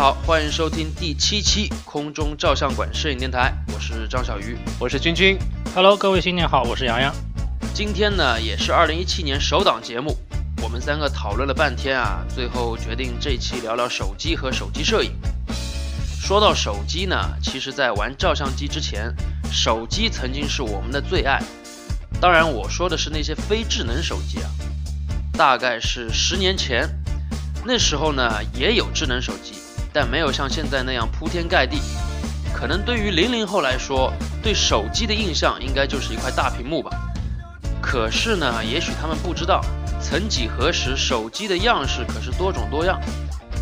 家好，欢迎收听第七期空中照相馆摄影电台，我是张小鱼，我是君君。Hello，各位新年好，我是洋洋。今天呢，也是二零一七年首档节目，我们三个讨论了半天啊，最后决定这期聊聊手机和手机摄影。说到手机呢，其实在玩照相机之前，手机曾经是我们的最爱。当然，我说的是那些非智能手机啊，大概是十年前，那时候呢也有智能手机。但没有像现在那样铺天盖地，可能对于零零后来说，对手机的印象应该就是一块大屏幕吧。可是呢，也许他们不知道，曾几何时，手机的样式可是多种多样，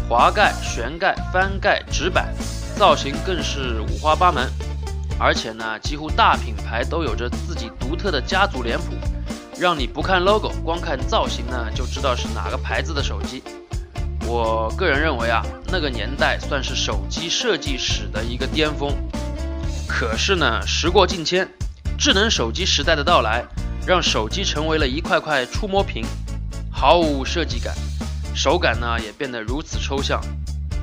滑盖、旋盖、翻盖、直板，造型更是五花八门。而且呢，几乎大品牌都有着自己独特的家族脸谱，让你不看 logo，光看造型呢，就知道是哪个牌子的手机。我个人认为啊，那个年代算是手机设计史的一个巅峰。可是呢，时过境迁，智能手机时代的到来，让手机成为了一块块触摸屏，毫无设计感，手感呢也变得如此抽象。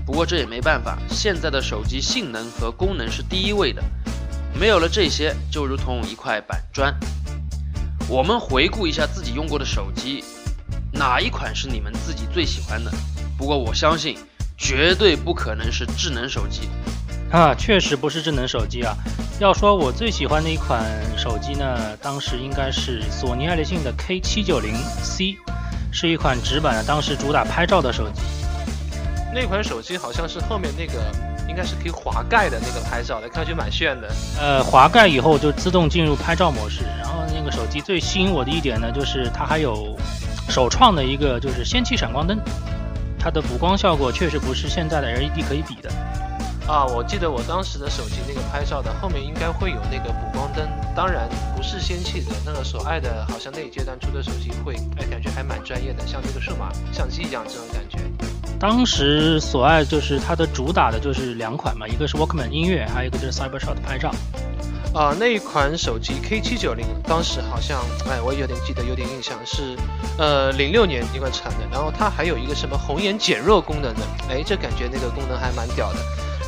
不过这也没办法，现在的手机性能和功能是第一位的，没有了这些，就如同一块板砖。我们回顾一下自己用过的手机，哪一款是你们自己最喜欢的？不过我相信，绝对不可能是智能手机，啊，确实不是智能手机啊。要说我最喜欢的一款手机呢，当时应该是索尼爱立信的 K790C，是一款直板的，当时主打拍照的手机。那款手机好像是后面那个应该是可以滑盖的那个拍照的，看上去蛮炫的。呃，滑盖以后就自动进入拍照模式。然后那个手机最吸引我的一点呢，就是它还有首创的一个就是氙气闪光灯。它的补光效果确实不是现在的 LED 可以比的，啊，我记得我当时的手机那个拍照的后面应该会有那个补光灯，当然不是仙气的，那个索爱的，好像那一阶段出的手机会，哎，感觉还蛮专业的，像这个数码相机一样这种感觉。当时索爱就是它的主打的就是两款嘛，一个是 Walkman 音乐，还有一个就是 CyberShot 拍照。啊，那一款手机 K 七九零，当时好像，哎，我有点记得，有点印象，是，呃，零六年一款产的。然后它还有一个什么红眼减弱功能的，哎，这感觉那个功能还蛮屌的。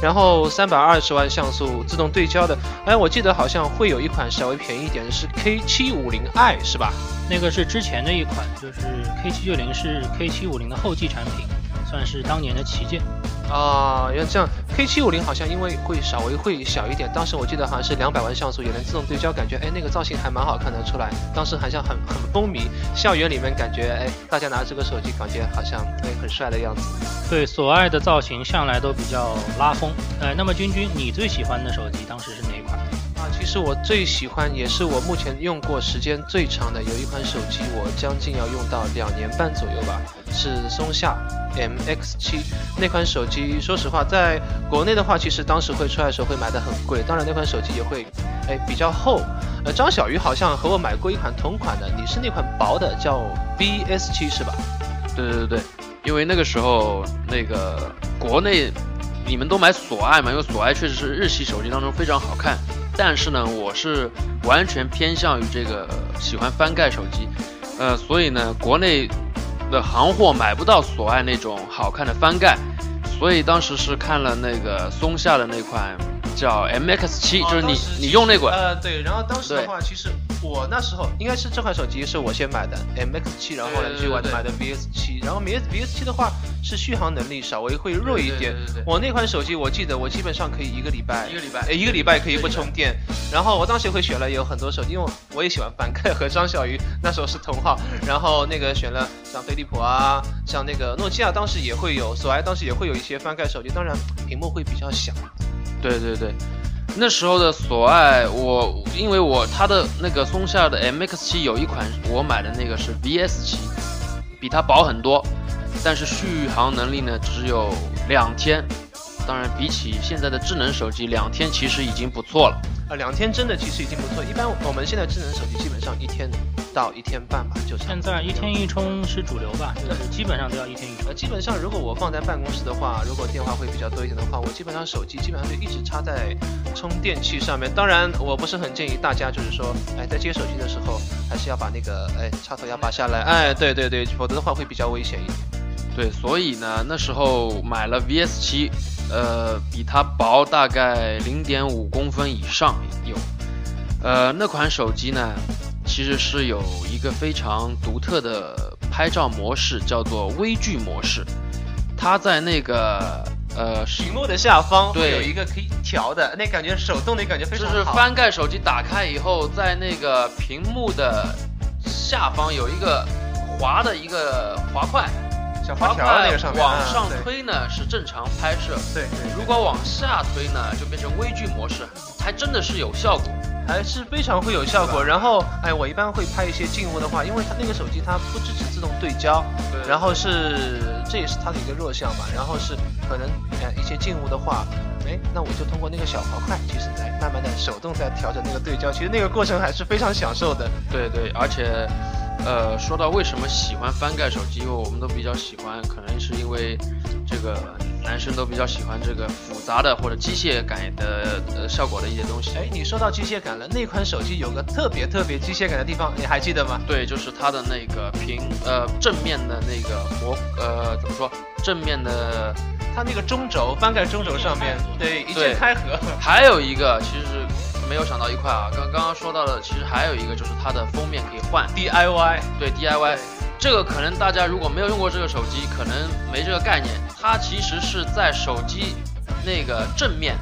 然后三百二十万像素自动对焦的，哎，我记得好像会有一款稍微便宜一点的，是 K 七五零 i 是吧？那个是之前的一款，就是 K 七九零是 K 七五零的后继产品。算是当年的旗舰啊，原来这样。K 七五零好像因为会稍微会小一点，当时我记得好像是两百万像素，也能自动对焦，感觉哎那个造型还蛮好看的出来。当时好像很很风靡，校园里面感觉哎大家拿这个手机感觉好像哎很帅的样子。对，索爱的造型向来都比较拉风。呃，那么君君，你最喜欢的手机当时是哪一款？啊，其实我最喜欢也是我目前用过时间最长的，有一款手机我将近要用到两年半左右吧，是松下。MX7 那款手机，说实话，在国内的话，其实当时会出来的时候会买的很贵。当然，那款手机也会，哎，比较厚。呃，张小鱼好像和我买过一款同款的，你是那款薄的，叫 BS7 是吧？对对对对，因为那个时候那个国内你们都买索爱嘛，因为索爱确实是日系手机当中非常好看。但是呢，我是完全偏向于这个喜欢翻盖手机，呃，所以呢，国内。的行货买不到索爱那种好看的翻盖，所以当时是看了那个松下的那款叫 MX7，就是你你用那款。呃，对，然后当时的话，其实。我那时候应该是这款手机是我先买的 MX 七然后呢就买的买的 VS 七然后 VS VS 七的话是续航能力稍微会弱一点。我那款手机我记得我基本上可以一个礼拜一个礼拜一个礼拜可以不充电。然后我当时会选了有很多手机，因为我也喜欢翻盖和张小鱼那时候是同号，然后那个选了像飞利浦啊，像那个诺基亚当时也会有，索爱当时也会有一些翻盖手机，当然屏幕会比较小。对对对。那时候的索爱，我因为我它的那个松下的 M X 七有一款我买的那个是 V S 七比它薄很多，但是续航能力呢只有两天。当然，比起现在的智能手机，两天其实已经不错了。啊，两天真的其实已经不错。一般我们现在智能手机基本上一天到一天半吧，就现在一天一充是主流吧，就是基本上都要一天一充。呃基本上如果我放在办公室的话，如果电话会比较多一点的话，我基本上手机基本上就一直插在充电器上面。当然，我不是很建议大家就是说，哎，在接手机的时候还是要把那个哎插头要拔下来。哎，对对对，否则的话会比较危险一点。对，所以呢，那时候买了 VS 七，呃，比它薄大概零点五公分以上有。呃，那款手机呢，其实是有一个非常独特的拍照模式，叫做微距模式。它在那个呃屏幕的下方对有一个可以调的，那感觉手动的感觉非常好就是。翻盖手机打开以后，在那个屏幕的下方有一个滑的一个滑块，小发条滑块那个上面往上推呢是正常拍摄，对对，如果往下推呢就变成微距模式，还真的是有效果。还是非常会有效果。然后，哎，我一般会拍一些静物的话，因为它那个手机它不支持自动对焦，对然后是这也是它的一个弱项嘛。然后是可能哎一些静物的话，哎，那我就通过那个小滑块，其实来慢慢的手动在调整那个对焦，其实那个过程还是非常享受的。对对，而且，呃，说到为什么喜欢翻盖手机，因为我们都比较喜欢，可能是因为这个男生都比较喜欢这个复杂的或者机械感的呃效果的一些东西。哎，你说到机械感了，那款手机有个特别特别机械感的地方，你还记得吗？对，就是它的那个屏呃正面的那个模呃怎么说正面的，它那个中轴翻盖中轴上面，对一键开合，还有一个其实没有想到一块啊，刚刚刚说到的，其实还有一个就是它的封面可以换，DIY，对 DIY。这个可能大家如果没有用过这个手机，可能没这个概念。它其实是在手机那个正面，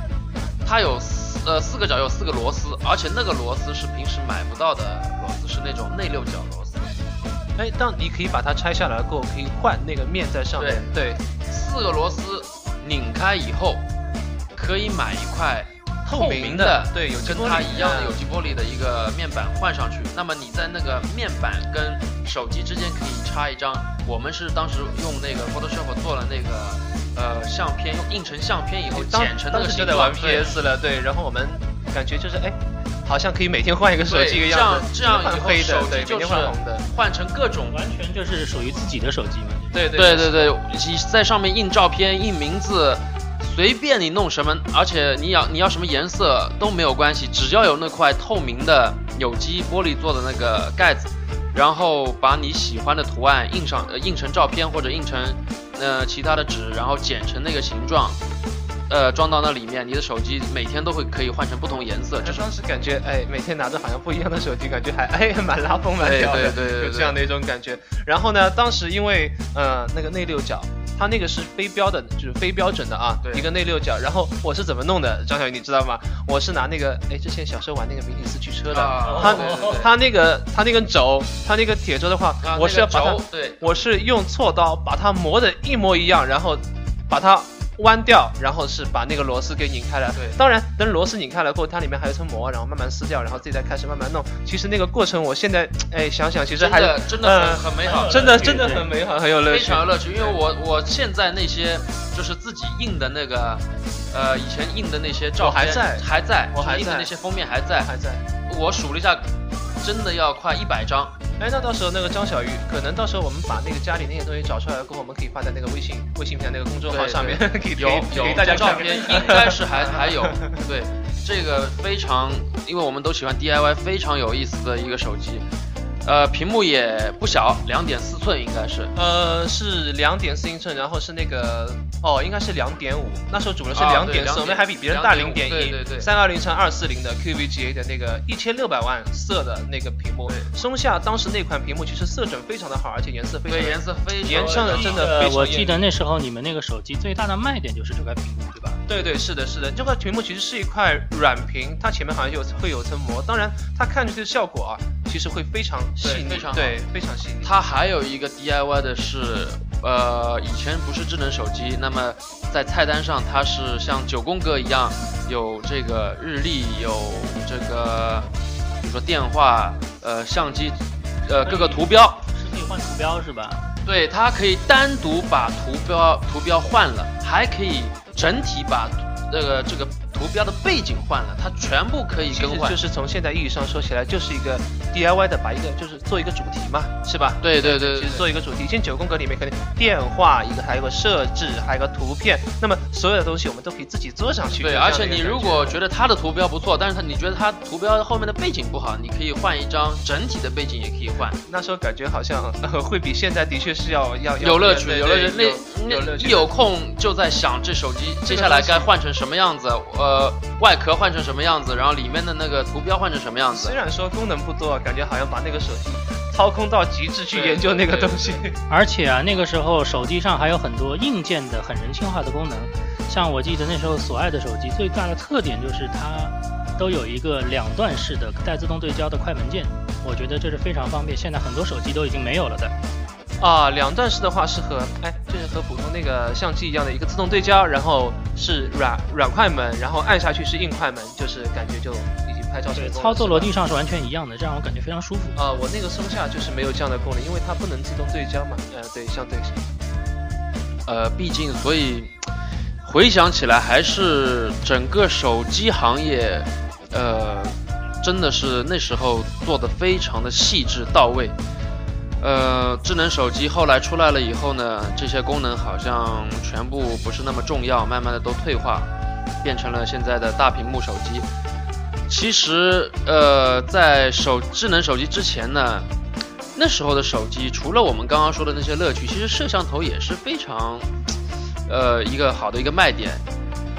它有四呃四个角有四个螺丝，而且那个螺丝是平时买不到的螺丝，是那种内六角螺丝。哎，当你可以把它拆下来过后，可以换那个面在上面，对，四个螺丝拧开以后，可以买一块透明明的对有跟它一样的嗯有机玻璃的一个面板换上去。那么你在那个面板跟手机之间可以插一张，我们是当时用那个 Photoshop 做了那个呃相片，用印成相片以后剪成那个形当时就在玩 PS 了，对，然后我们感觉就是哎，好像可以每天换一个手机一个样子，这样这样以后今天换黑的，对，手机就是换红的，换成各种完全就是属于自己的手机嘛。对对对对对，你在上面印照片、印名字，随便你弄什么，而且你要你要什么颜色都没有关系，只要有那块透明的有机玻璃做的那个盖子，然后把你喜欢的图案印上，呃，印成照片或者印成呃其他的纸，然后剪成那个形状。呃，装到那里面，你的手机每天都会可以换成不同颜色，这就是当时感觉，哎，每天拿着好像不一样的手机，感觉还哎蛮拉风蛮对屌的，对对对对有这样的一种感觉。然后呢，当时因为呃那个内六角，它那个是非标的，就是非标准的啊，一个内六角。然后我是怎么弄的？张小鱼你知道吗？我是拿那个哎之前小时候玩那个迷你四驱车的，啊它它那个它那根轴，它那个铁轴的话，啊我是要把它那个，对我是用锉刀把它磨的一模一样，然后把它弯掉，然后是把那个螺丝给拧开来。对当然等螺丝拧开了过后，它里面还有一层膜，然后慢慢撕掉，然后自己再开始慢慢弄。其实那个过程，我现在 哎想想，其实真还的真的呃很很美好，真的真的很美好，很有乐趣非。常有乐趣，因为我我现在那些就是自己印的那个，呃，以前印的那些照片还在还在，我印的那些封面还在。还在。我数了一下，真的要快一百张。哎，那到时候那个张小鱼，可能到时候我们把那个家里那些东西找出来过后，我们可以发在那个微信微信平台那个公众号上面，可以有有大家照片，应该是还还有。对，这个非常，因为我们都喜欢 DIY，非常有意思的一个手机。呃，屏幕也不小，两点四寸应该是。呃，是两点四英寸，然后是那个哦，应该是两点五。那时候主流是两点四，2.5我们还比别人大零2.5点一。对对对三二零乘二四零的 QVGA 的那个一千六百万色的那个屏幕，松下当时那款屏幕其实色准非常的好，而且颜色非常对，颜色非常颜色的真的我记得那时候你们那个手机最大的卖点就是这块屏幕，对吧？对对，是的，是的，这块屏幕其实是一块软屏，它前面好像有会有层膜，当然它看出去的效果啊，其实会非常细腻，对非常对，非常细腻。它还有一个 DIY 的是，呃，以前不是智能手机，那么在菜单上它是像九宫格一样，有这个日历，有这个，比如说电话，呃，相机，呃，各个图标，是可以换图标是吧？对，它可以单独把图标图标换了，还可以整体把这个这个图标的背景换了，它全部可以更换。就是从现在意义上说起来，就是一个 DIY 的，把一个就是做一个主题嘛，是吧？对对对，其实做一个主题。像九宫格里面肯定电话一个，还有个设置，还有个图片，那么所有的东西我们都可以自己做上去。对，而且你如果觉得它的图标不错，但是它你觉得它图标后面的背景不好，你可以换一张整体的背景，也可以换。那时候感觉好像会比现在的确是要要有乐趣，有乐趣。那那一有空就在想这手机接下来该换成什么样子，呃，外壳换成什么样子，然后里面的那个图标换成什么样子。虽然说功能不多，感觉好像把那个手机操控到极致去研究那个东西。而且啊，那个时候手机上还有很多硬件的很人性化的功能，像我记得那时候索爱的手机最大的特点就是它都有一个两段式的带自动对焦的快门键，我觉得这是非常方便，现在很多手机都已经没有了的。啊，两段式的话是和哎，就是和普通那个相机一样的一个自动对焦，然后是软软快门，然后按下去是硬快门，就是感觉就已经拍照成功。操作逻辑上是完全一样的，这让我感觉非常舒服。啊，我那个松下就是没有这样的功能，因为它不能自动对焦嘛。呃，对，相对。呃，毕竟，所以回想起来，还是整个手机行业，呃，真的是那时候做的非常的细致到位。呃，智能手机后来出来了以后呢，这些功能好像全部不是那么重要，慢慢的都退化，变成了现在的大屏幕手机。其实，呃，在手智能手机之前呢，那时候的手机除了我们刚刚说的那些乐趣，其实摄像头也是非常，呃，一个好的一个卖点。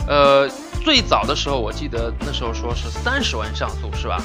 呃，最早的时候我记得那时候说是三十万像素，是吧？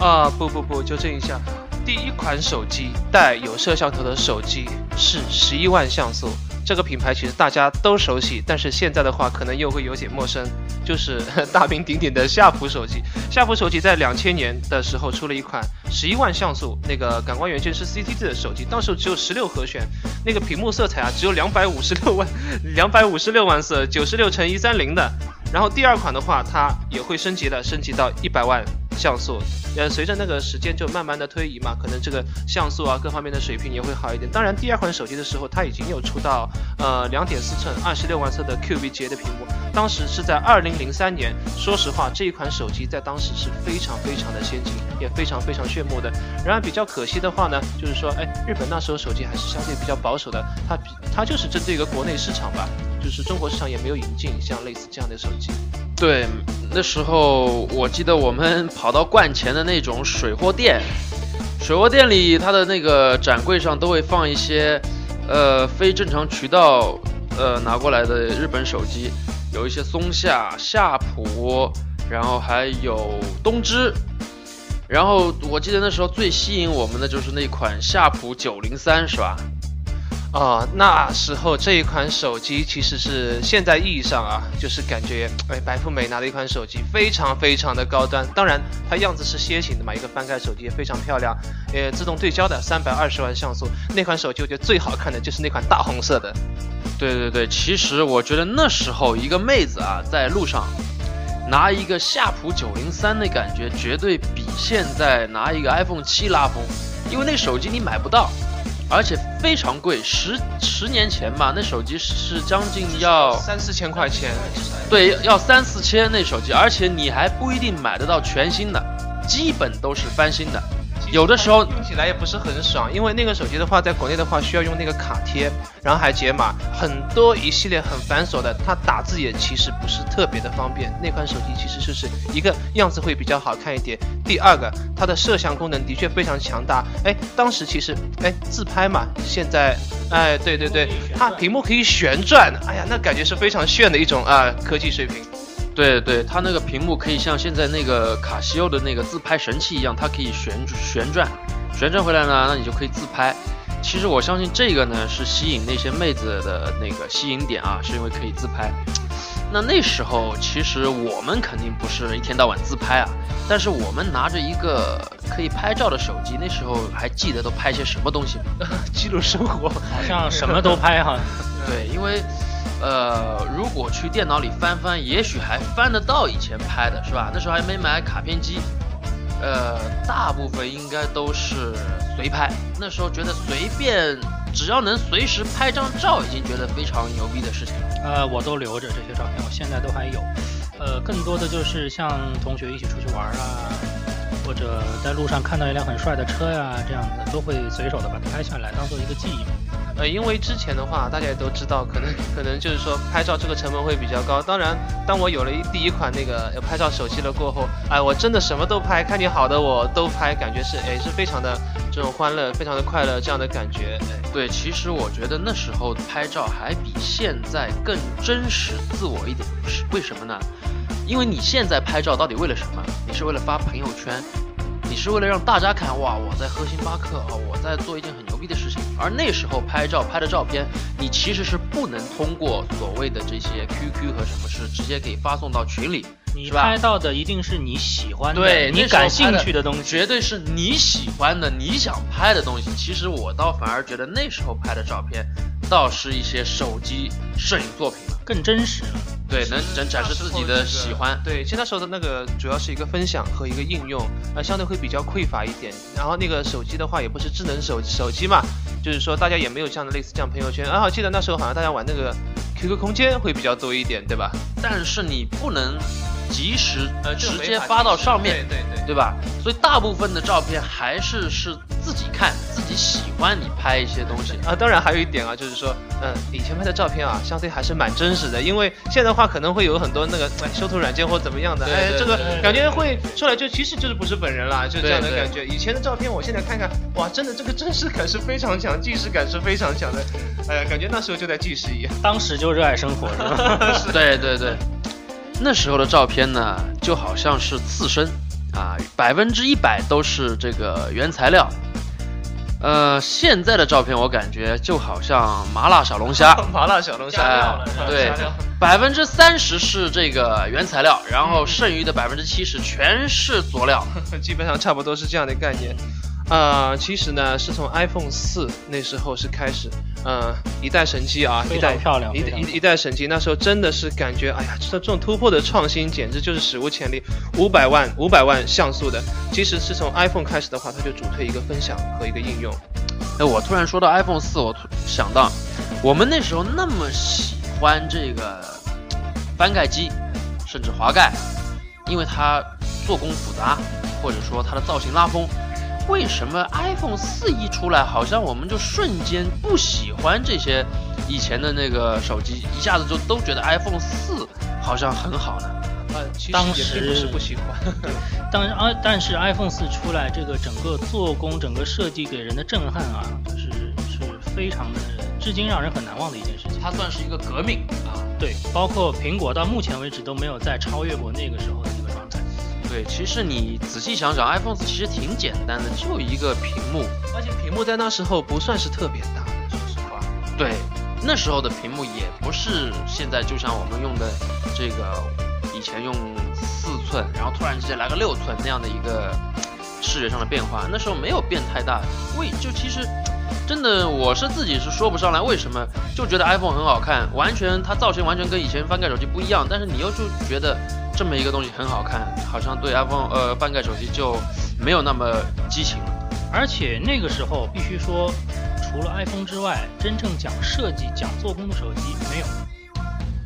啊，不不不，纠正一下。第一款手机带有摄像头的手机是十一万像素，这个品牌其实大家都熟悉，但是现在的话可能又会有点陌生，就是 大名鼎鼎的夏普手机。夏普手机在两千年的时候出了一款十一万像素那个感光元件是 CCD 的手机，当时只有十六和弦，那个屏幕色彩啊只有两百五十六万，两百五十六万色，九十六乘一三零的。然后第二款的话，它也会升级的，升级到一百万像素。呃，随着那个时间就慢慢的推移嘛，可能这个像素啊各方面的水平也会好一点。当然，第二款手机的时候，它已经有出到呃两点四寸二十六万色的 Q V G 的屏幕，当时是在二零零三年。说实话，这一款手机在当时是非常非常的先进，也非常非常炫目的。然而比较可惜的话呢，就是说，哎，日本那时候手机还是相对比较保守的，它比它就是针对一个国内市场吧，就是中国市场也没有引进像类似这样的手机。对，那时候我记得我们跑到冠前的那种水货店，水货店里它的那个展柜上都会放一些，呃，非正常渠道呃拿过来的日本手机，有一些松下、夏普，然后还有东芝，然后我记得那时候最吸引我们的就是那款夏普九零三，是吧？啊，那时候这一款手机其实是现在意义上啊，就是感觉哎，白富美拿的一款手机，非常非常的高端。当然，它样子是楔形的嘛，一个翻盖手机也非常漂亮，呃，自动对焦的，三百二十万像素。那款手机我觉得最好看的就是那款大红色的。对对对，其实我觉得那时候一个妹子啊，在路上拿一个夏普九零三的感觉，绝对比现在拿一个 iPhone 七拉风，因为那手机你买不到。而且非常贵，十十年前吧，那手机是将近要三四千块钱，对，要三四千那手机，而且你还不一定买得到全新的，基本都是翻新的。有的时候用起来也不是很爽，因为那个手机的话，在国内的话需要用那个卡贴，然后还解码，很多一系列很繁琐的，它打字也其实不是特别的方便。那款手机其实就是一个样子会比较好看一点，第二个它的摄像功能的确非常强大。哎，当时其实哎自拍嘛，现在哎对对对，它屏幕可以旋转，哎呀那感觉是非常炫的一种啊科技水平。对对，它那个屏幕可以像现在那个卡西欧的那个自拍神器一样，它可以旋旋转，旋转回来呢，那你就可以自拍。其实我相信这个呢是吸引那些妹子的那个吸引点啊，是因为可以自拍。那那时候其实我们肯定不是一天到晚自拍啊，但是我们拿着一个可以拍照的手机，那时候还记得都拍些什么东西吗？记录生活，好像什么都拍哈。对，因为。呃，如果去电脑里翻翻，也许还翻得到以前拍的，是吧？那时候还没买卡片机，呃，大部分应该都是随拍。那时候觉得随便，只要能随时拍张照，已经觉得非常牛逼的事情了。呃，我都留着这些照片，我现在都还有。呃，更多的就是像同学一起出去玩啊，或者在路上看到一辆很帅的车呀，这样子都会随手的把它拍下来，当做一个记忆嘛。呃，因为之前的话，大家也都知道，可能可能就是说拍照这个成本会比较高。当然，当我有了一第一款那个拍照手机了过后，哎，我真的什么都拍，看你好的我都拍，感觉是哎是非常的这种欢乐，非常的快乐这样的感觉。哎，对，其实我觉得那时候拍照还比现在更真实自我一点，是为什么呢？因为你现在拍照到底为了什么？你是为了发朋友圈？你是为了让大家看哇，我在喝星巴克啊，我在做一件很逼的事情。而那时候拍照拍的照片，你其实是不能通过所谓的这些 QQ 和什么事直接给发送到群里，你拍到的一定是你喜欢的，对你感兴趣的东西，绝对是你喜欢的、你想拍的东西。其实我倒反而觉得那时候拍的照片，倒是一些手机摄影作品了，更真实了。对，能展展示自己的喜欢。对，其实那时候的那个主要是一个分享和一个应用，呃，相对会比较匮乏一点。然后那个手机的话，也不是智能手手机嘛，就是说大家也没有这样的类似这样朋友圈。啊，我记得那时候好像大家玩那个 QQ 空间会比较多一点，对吧？但是你不能及时呃直接发到上面，对对对，吧？所以大部分的照片还是是自己看自己喜欢，你拍一些东西啊。当然还有一点啊，就是说，嗯，以前拍的照片啊，相对还是蛮真实的，因为现在的话可能会有很多那个修图软件或怎么样的，哎，这个感觉会出来就其实就是不是本人啦，就这样的感觉。以前的照片我现在看看，哇，真的这个真实感是非常强，纪实感是非常强的，哎，感觉那时候就在纪实一样。当时就热爱生活，是吧？对对对。那时候的照片呢，就好像是刺身，啊，百分之一百都是这个原材料。呃，现在的照片我感觉就好像麻辣小龙虾，麻辣小龙虾，对，百分之三十是这个原材料，然后剩余的百分之七十全是佐料，基本上差不多是这样的概念。啊，其实呢，是从 iPhone 四那时候是开始，嗯，一代神机啊，一代漂亮，一一一代神机，那时候真的是感觉，哎呀，这这种突破的创新简直就是史无前例，五百万五百万像素的。其实是从 iPhone 开始的话，它就主推一个分享和一个应用。哎，我突然说到 iPhone 四，我想到我们那时候那么喜欢这个翻盖机，甚至滑盖，因为它做工复杂，或者说它的造型拉风。为什么 iPhone 四一出来，好像我们就瞬间不喜欢这些以前的那个手机，一下子就都觉得 iPhone 四好像很好呢？呃，当时不是不喜欢，当啊，但是 iPhone 四出来，这个整个做工、整个设计给人的震撼啊，就是是非常的，至今让人很难忘的一件事情。它算是一个革命啊，对，包括苹果到目前为止都没有再超越过那个时候的。对，其实你仔细想想，iPhone 四其实挺简单的，就一个屏幕，而且屏幕在那时候不算是特别大的，说实话。对，那时候的屏幕也不是现在，就像我们用的这个以前用四寸，然后突然之间来个六寸那样的一个视觉上的变化，那时候没有变太大。为就其实真的我是自己是说不上来为什么，就觉得 iPhone 很好看，完全它造型完全跟以前翻盖手机不一样，但是你又就觉得。这么一个东西很好看，好像对 iPhone 呃翻盖手机就没有那么激情了。而且那个时候必须说，除了 iPhone 之外，真正讲设计、讲做工的手机没有，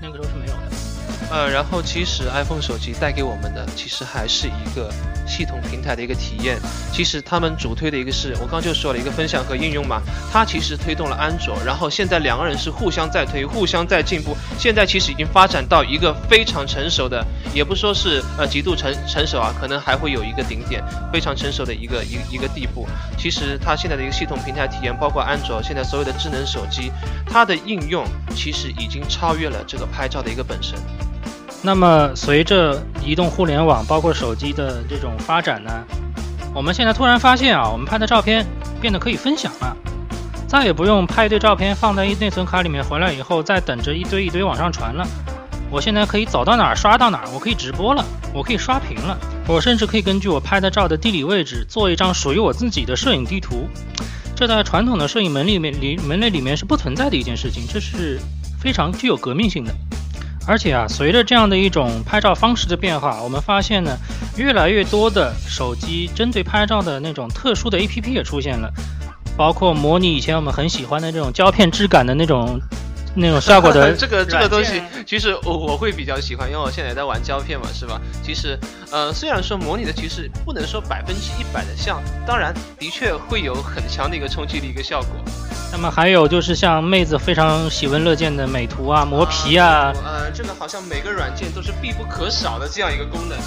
那个时候是没有的。呃，然后其实 iPhone 手机带给我们的，其实还是一个。系统平台的一个体验，其实他们主推的一个是我刚刚就说了一个分享和应用嘛，它其实推动了安卓，然后现在两个人是互相在推，互相在进步，现在其实已经发展到一个非常成熟的，也不说是呃极度成成熟啊，可能还会有一个顶点，非常成熟的一个一一个地步。其实它现在的一个系统平台体验，包括安卓现在所有的智能手机，它的应用其实已经超越了这个拍照的一个本身。那么，随着移动互联网包括手机的这种发展呢，我们现在突然发现啊，我们拍的照片变得可以分享了，再也不用拍一堆照片放在一内存卡里面，回来以后再等着一堆一堆往上传了。我现在可以走到哪儿刷到哪儿，我可以直播了，我可以刷屏了，我甚至可以根据我拍的照的地理位置做一张属于我自己的摄影地图。这在传统的摄影门里面里门类里面是不存在的一件事情，这是非常具有革命性的。而且啊，随着这样的一种拍照方式的变化，我们发现呢，越来越多的手机针对拍照的那种特殊的 APP 也出现了，包括模拟以前我们很喜欢的这种胶片质感的那种那种效果的 这个这个东西，其实我我会比较喜欢，因为我现在也在玩胶片嘛，是吧？其实，呃，虽然说模拟的其实不能说百分之一百的像，当然的确会有很强的一个冲击力一个效果。那么还有就是像妹子非常喜闻乐见的美图啊、磨皮啊，呃，这个好像每个软件都是必不可少的这样一个功能。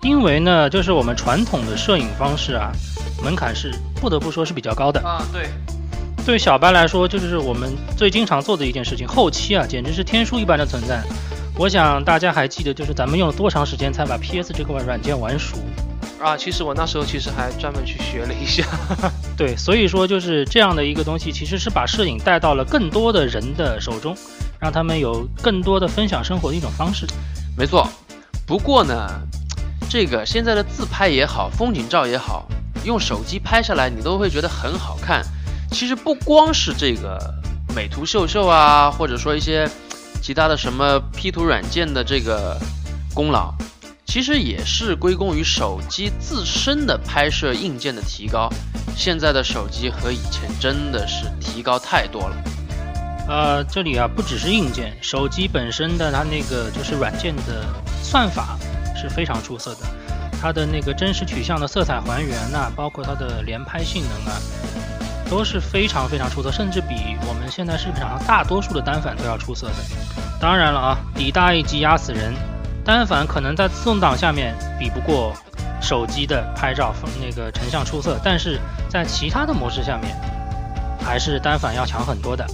因为呢，就是我们传统的摄影方式啊，门槛是不得不说是比较高的。啊，对，对小白来说，就是我们最经常做的一件事情，后期啊，简直是天书一般的存在。我想大家还记得，就是咱们用了多长时间才把 PS 这个软件玩熟？啊，其实我那时候其实还专门去学了一下。对，所以说就是这样的一个东西，其实是把摄影带到了更多的人的手中，让他们有更多的分享生活的一种方式。没错，不过呢，这个现在的自拍也好，风景照也好，用手机拍下来你都会觉得很好看。其实不光是这个美图秀秀啊，或者说一些其他的什么 P 图软件的这个功劳，其实也是归功于手机自身的拍摄硬件的提高。现在的手机和以前真的是提高太多了。呃，这里啊不只是硬件，手机本身的它那个就是软件的算法是非常出色的，它的那个真实取向的色彩还原呐、包括它的连拍性能啊，都是非常非常出色，甚至比我们现在市场上大多数的单反都要出色的。当然了啊，底大一级压死人，单反可能在自动挡下面比不过手机的拍照那个成像出色，但是在其他的模式下面，还是单反要强很多的。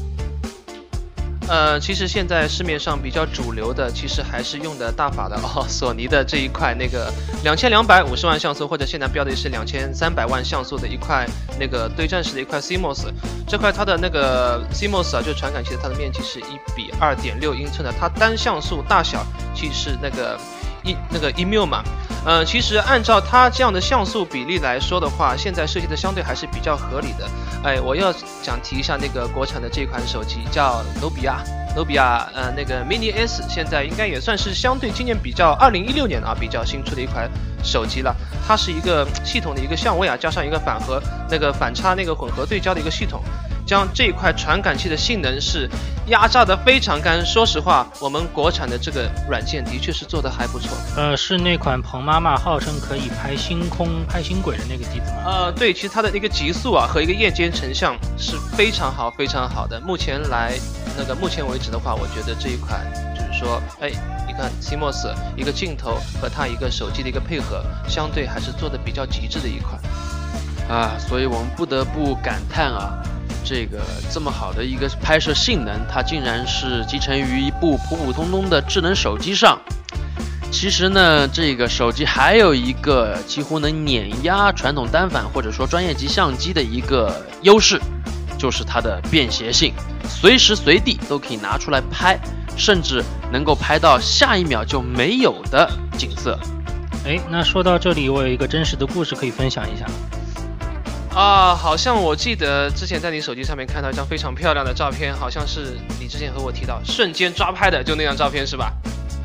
呃，其实现在市面上比较主流的，其实还是用的大法的哦，索尼的这一块那个两千两百五十万像素，或者现在标的是两千三百万像素的一块那个对战式的一块 CMOS，这块它的那个 CMOS 啊，就传感器的，它的面积是一比二点六英寸的，它单像素大小其实那个一那个一缪嘛。呃，其实按照它这样的像素比例来说的话，现在设计的相对还是比较合理的。哎，我要想提一下那个国产的这款手机，叫努比亚，努比亚，呃，那个 Mini S，现在应该也算是相对今年比较二零一六年啊比较新出的一款手机了。它是一个系统的一个相位啊，加上一个反和那个反差那个混合对焦的一个系统，将这一块传感器的性能是压榨的非常干。说实话，我们国产的这个软件的确是做的还不错。呃，是那款彭妈妈号称可以拍星空、拍星轨的那个机子吗？呃，对，其实它的一个极速啊和一个夜间成像是非常好、非常好的。目前来那个目前为止的话，我觉得这一款就是说，哎，你看 CMOS 一个镜头和它一个手机的一个配合，相对还是做的比较极致的一款。啊，所以我们不得不感叹啊，这个这么好的一个拍摄性能，它竟然是集成于一部普普通通的智能手机上。其实呢，这个手机还有一个几乎能碾压传统单反或者说专业级相机的一个优势，就是它的便携性，随时随地都可以拿出来拍，甚至能够拍到下一秒就没有的景色。哎，那说到这里，我有一个真实的故事可以分享一下。啊，好像我记得之前在你手机上面看到一张非常漂亮的照片，好像是你之前和我提到瞬间抓拍的，就那张照片是吧？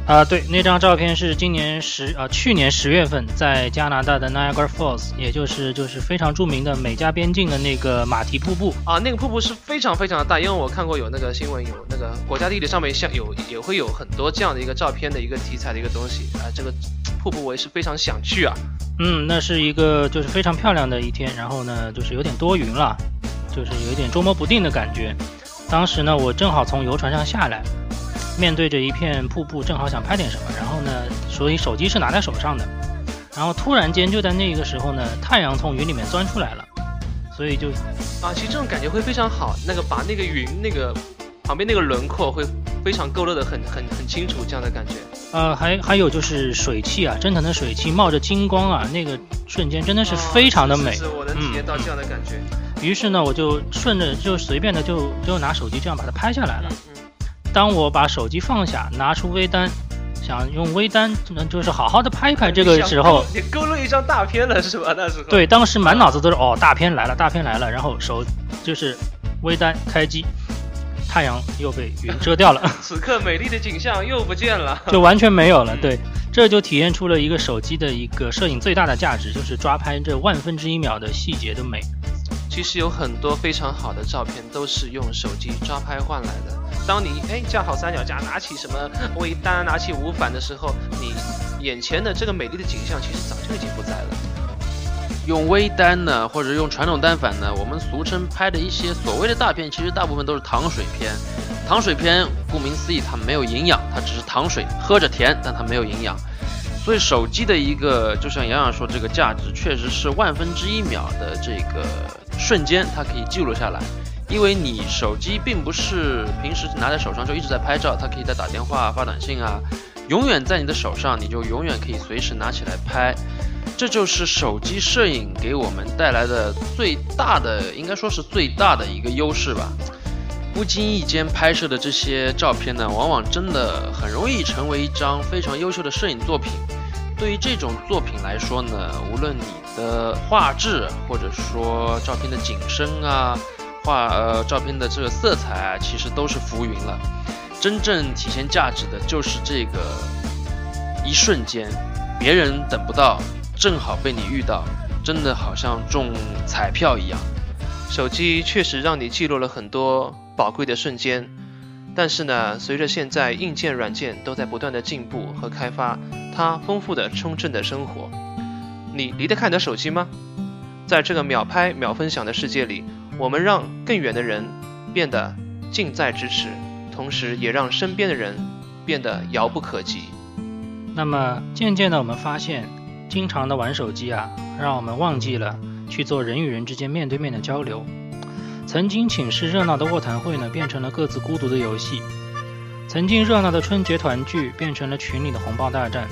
啊，对，那张照片是今年十啊去年十月份在加拿大的 Niagara Falls，也就是就是非常著名的美加边境的那个马蹄瀑布。啊，那个瀑布是非常非常的大，因为我看过有那个新闻，有那个国家地理上面像有也会有很多这样的一个照片的一个题材的一个东西啊，这个瀑布我也是非常想去啊。嗯，那是一个就是非常漂亮的一天，然后呢就是有点多云了，就是有一点捉摸不定的感觉。当时呢我正好从游船上下来。面对着一片瀑布，正好想拍点什么，然后呢，所以手机是拿在手上的，然后突然间就在那个时候呢，太阳从云里面钻出来了，所以就啊，其实这种感觉会非常好，那个把那个云那个旁边那个轮廓会非常勾勒的很很很清楚，这样的感觉。呃，还还有就是水汽啊，蒸腾的水汽冒着金光啊，那个瞬间真的是非常的美。是我能体验到这样的感觉。于是呢，我就顺着就随便的就就拿手机这样把它拍下来了。嗯当我把手机放下，拿出微单，想用微单，就是好好的拍一拍这个时候，你勾勒一张大片了是吧？那时候对，当时满脑子都是哦，大片来了，大片来了，然后手就是微单开机，太阳又被云遮掉了，此刻美丽的景象又不见了，就完全没有了。对，这就体现出了一个手机的一个摄影最大的价值，就是抓拍这万分之一秒的细节的美。其其实有很多非常好的照片都是用手机抓拍换来的。当你哎架好三脚架，拿起什么微单，拿起无反的时候，你眼前的这个美丽的景象其实早就已经不在了。用微单呢，或者用传统单反呢，我们俗称拍的一些所谓的大片，其实大部分都是糖水片。糖水片顾名思义，它没有营养，它只是糖水，喝着甜，但它没有营养。所以手机的一个，就像洋洋说，这个价值确实是万分之一秒的这个瞬间，它可以记录下来。因为你手机并不是平时拿在手上就一直在拍照，它可以在打电话、发短信啊，永远在你的手上，你就永远可以随时拿起来拍。这就是手机摄影给我们带来的最大的，应该说是最大的一个优势吧。不经意间拍摄的这些照片呢，往往真的很容易成为一张非常优秀的摄影作品。对于这种作品来说呢，无论你的画质，或者说照片的景深啊，画呃照片的这个色彩啊，其实都是浮云了。真正体现价值的就是这个一瞬间，别人等不到。正好被你遇到，真的好像中彩票一样。手机确实让你记录了很多宝贵的瞬间，但是呢，随着现在硬件、软件都在不断的进步和开发，它丰富的充斥的生活，你离得开你的手机吗？在这个秒拍秒分享的世界里，我们让更远的人变得近在咫尺，同时也让身边的人变得遥不可及。那么渐渐的，我们发现。经常的玩手机啊，让我们忘记了去做人与人之间面对面的交流。曾经寝室热闹的卧谈会呢，变成了各自孤独的游戏；曾经热闹的春节团聚，变成了群里的红包大战。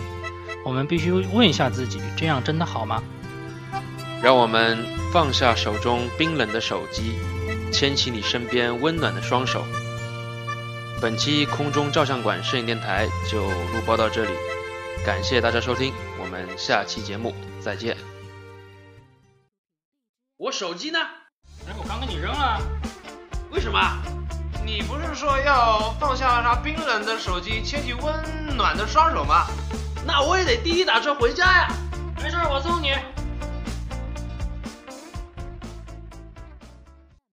我们必须问一下自己：这样真的好吗？让我们放下手中冰冷的手机，牵起你身边温暖的双手。本期空中照相馆摄影电台就录播到这里，感谢大家收听。我们下期节目再见。我手机呢？哎，我刚给你扔了。为什么？你不是说要放下那冰冷的手机，牵起温暖的双手吗？那我也得滴滴打车回家呀。